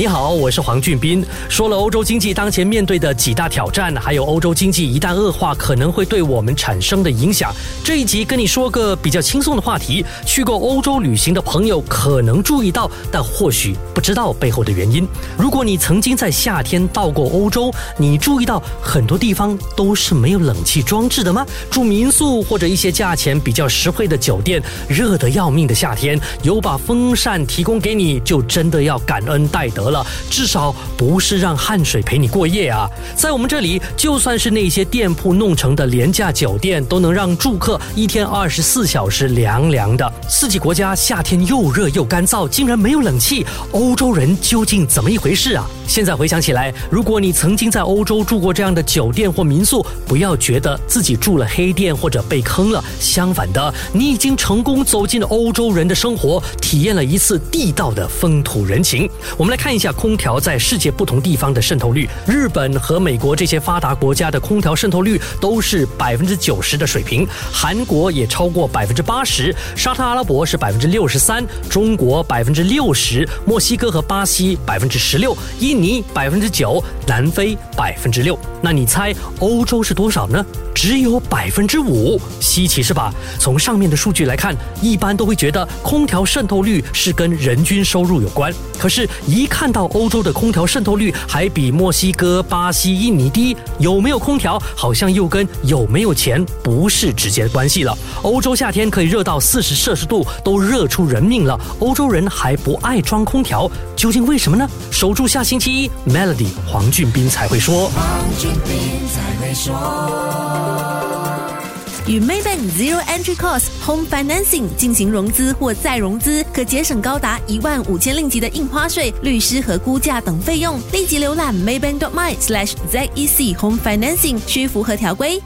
你好，我是黄俊斌。说了欧洲经济当前面对的几大挑战，还有欧洲经济一旦恶化可能会对我们产生的影响。这一集跟你说个比较轻松的话题，去过欧洲旅行的朋友可能注意到，但或许不知道背后的原因。如果你曾经在夏天到过欧洲，你注意到很多地方都是没有冷气装置的吗？住民宿或者一些价钱比较实惠的酒店，热得要命的夏天有把风扇提供给你，就真的要感恩戴德。了，至少不是让汗水陪你过夜啊！在我们这里，就算是那些店铺弄成的廉价酒店，都能让住客一天二十四小时凉凉的。四季国家夏天又热又干燥，竟然没有冷气，欧洲人究竟怎么一回事啊？现在回想起来，如果你曾经在欧洲住过这样的酒店或民宿，不要觉得自己住了黑店或者被坑了。相反的，你已经成功走进了欧洲人的生活，体验了一次地道的风土人情。我们来看一下空调在世界不同地方的渗透率。日本和美国这些发达国家的空调渗透率都是百分之九十的水平，韩国也超过百分之八十，沙特阿拉伯是百分之六十三，中国百分之六十，墨西哥和巴西百分之十六，印。尼百分之九，南非百分之六，那你猜欧洲是多少呢？只有百分之五，稀奇是吧？从上面的数据来看，一般都会觉得空调渗透率是跟人均收入有关。可是，一看看到欧洲的空调渗透率还比墨西哥、巴西、印尼低，有没有空调好像又跟有没有钱不是直接关系了。欧洲夏天可以热到四十摄氏度，都热出人命了，欧洲人还不爱装空调，究竟为什么呢？守住下星期一，Melody 黄俊斌才会说。与 Maybank Zero Entry Cost Home Financing 进行融资或再融资，可节省高达一万五千令吉的印花税、律师和估价等费用。立即浏览 Maybank dot my slash zec home financing，需符合条规。